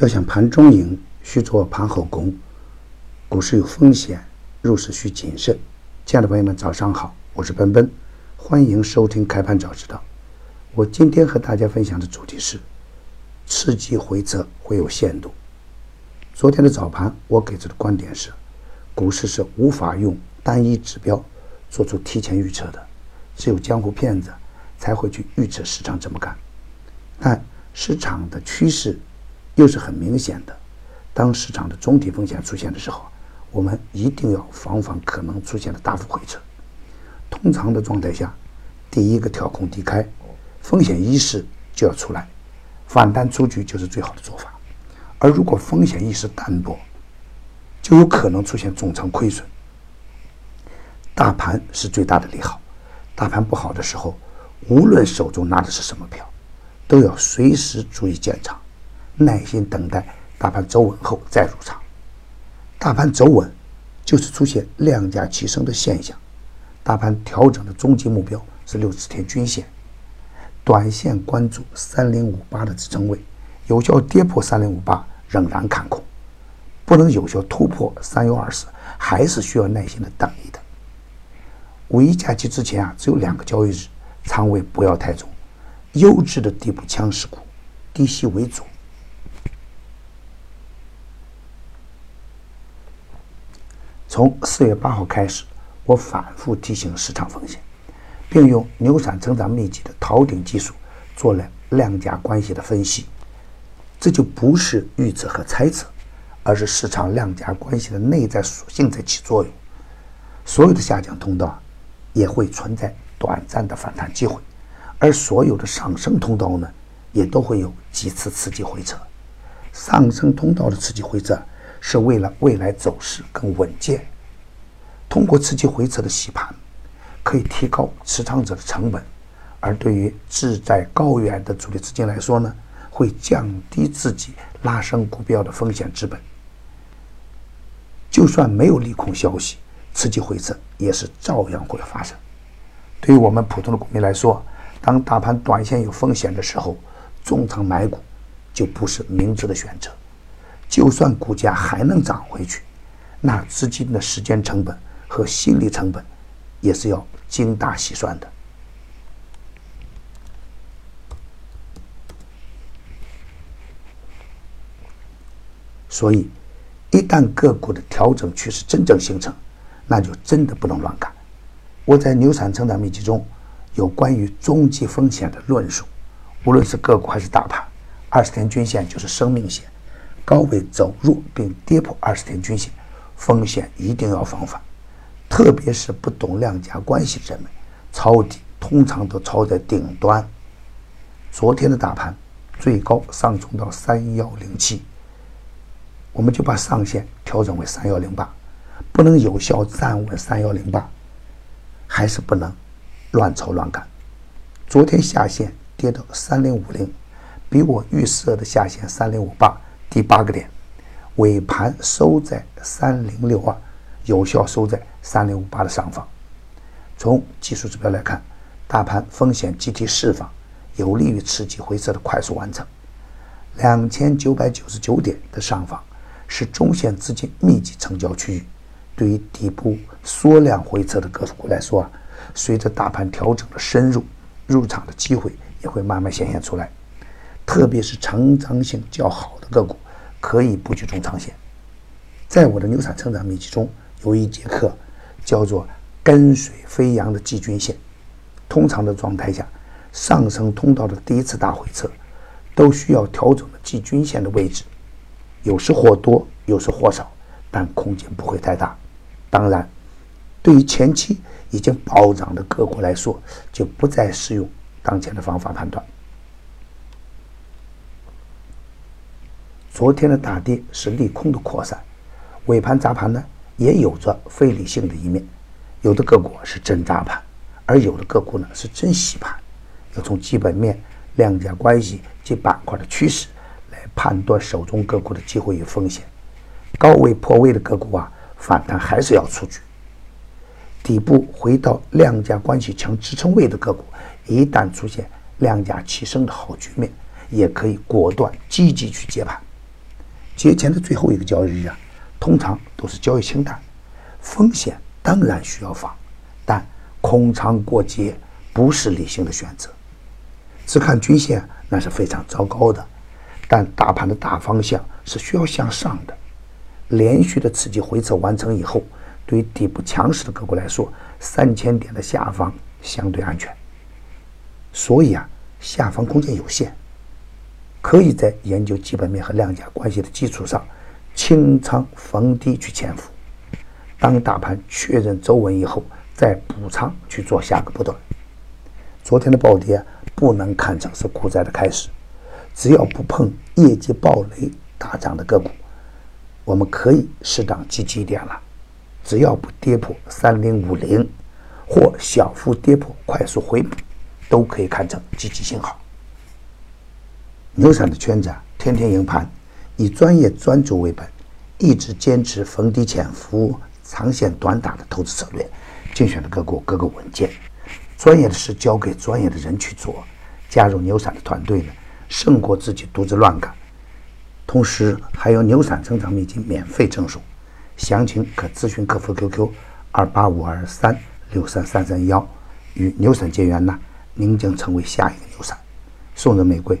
要想盘中赢，需做盘后功。股市有风险，入市需谨慎。亲爱的朋友们，早上好，我是奔奔，欢迎收听开盘早知道。我今天和大家分享的主题是：刺激回撤会有限度。昨天的早盘，我给出的观点是，股市是无法用单一指标做出提前预测的，只有江湖骗子才会去预测市场怎么干。但市场的趋势。又是很明显的，当市场的总体风险出现的时候，我们一定要防范可能出现的大幅回撤。通常的状态下，第一个调空低开，风险意识就要出来，反弹出局就是最好的做法。而如果风险意识淡薄，就有可能出现重仓亏损。大盘是最大的利好，大盘不好的时候，无论手中拿的是什么票，都要随时注意建仓。耐心等待大盘走稳后再入场。大盘走稳，就是出现量价齐升的现象。大盘调整的终极目标是六十天均线，短线关注三零五八的支撑位，有效跌破三零五八仍然看空，不能有效突破三幺二四，还是需要耐心的等一等。五一假期之前啊，只有两个交易日，仓位不要太重，优质的底部强势股，低吸为主。从四月八号开始，我反复提醒市场风险，并用牛散成长秘籍的逃顶技术做了量价关系的分析。这就不是预测和猜测，而是市场量价关系的内在属性在起作用。所有的下降通道也会存在短暂的反弹机会，而所有的上升通道呢，也都会有几次刺激回撤。上升通道的刺激回撤。是为了未来走势更稳健。通过刺激回撤的洗盘，可以提高持仓者的成本；而对于志在高远的主力资金来说呢，会降低自己拉升股票的风险资本。就算没有利空消息，刺激回撤也是照样会发生。对于我们普通的股民来说，当大盘短线有风险的时候，重仓买股就不是明智的选择。就算股价还能涨回去，那资金的时间成本和心理成本也是要精打细算的。所以，一旦个股的调整趋势真正形成，那就真的不能乱干。我在《牛产成长秘籍》中有关于终极风险的论述，无论是个股还是大盘，二十天均线就是生命线。高位走弱并跌破二十天均线，风险一定要防范。特别是不懂量价关系的人们，抄底通常都抄在顶端。昨天的大盘最高上冲到三幺零七，我们就把上限调整为三幺零八，不能有效站稳三幺零八，还是不能乱抄乱干。昨天下线跌到三零五零，比我预设的下限三零五八。第八个点，尾盘收在三零六二，有效收在三零五八的上方。从技术指标来看，大盘风险集体释放，有利于刺激回撤的快速完成。两千九百九十九点的上方是中线资金密集成交区域，对于底部缩量回撤的个股来说啊，随着大盘调整的深入，入场的机会也会慢慢显现出来。特别是成长性较好的个股，可以布局中长线。在我的牛产成长秘籍中，有一节课叫做“跟随飞扬的季均线”。通常的状态下，上升通道的第一次大回撤，都需要调整的季均线的位置，有时或多，有时或少，但空间不会太大。当然，对于前期已经暴涨的个股来说，就不再适用当前的方法判断。昨天的大跌是利空的扩散，尾盘砸盘呢也有着非理性的一面，有的个股是真砸盘，而有的个股呢是真洗盘。要从基本面、量价关系及板块的趋势来判断手中个股的机会与风险。高位破位的个股啊，反弹还是要出局。底部回到量价关系强支撑位的个股，一旦出现量价齐升的好局面，也可以果断积极去接盘。节前的最后一个交易日啊，通常都是交易清淡，风险当然需要防，但空仓过节不是理性的选择。只看均线那是非常糟糕的，但大盘的大方向是需要向上的。连续的刺激回撤完成以后，对于底部强势的个股来说，三千点的下方相对安全。所以啊，下方空间有限，可以在研究基本面和量价关系的基础上，清仓逢低去潜伏。当大盘确认走稳以后，再补仓去做下个波段。昨天的暴跌不能看成是股灾的开始，只要不碰业绩暴雷大涨的个股。我们可以适当积极一点了，只要不跌破三零五零，或小幅跌破快速回补，都可以看成积极信号。牛散的圈子，天天赢盘，以专业专注为本，一直坚持逢低潜伏、长线短打的投资策略，精选的个股个个稳健。专业的事交给专业的人去做，加入牛散的团队呢，胜过自己独自乱干。同时还有牛散成长秘籍免费赠送，详情可咨询客服 QQ 二八五二三六三三三幺，与牛散结缘呢，您将成为下一个牛散。送人玫瑰，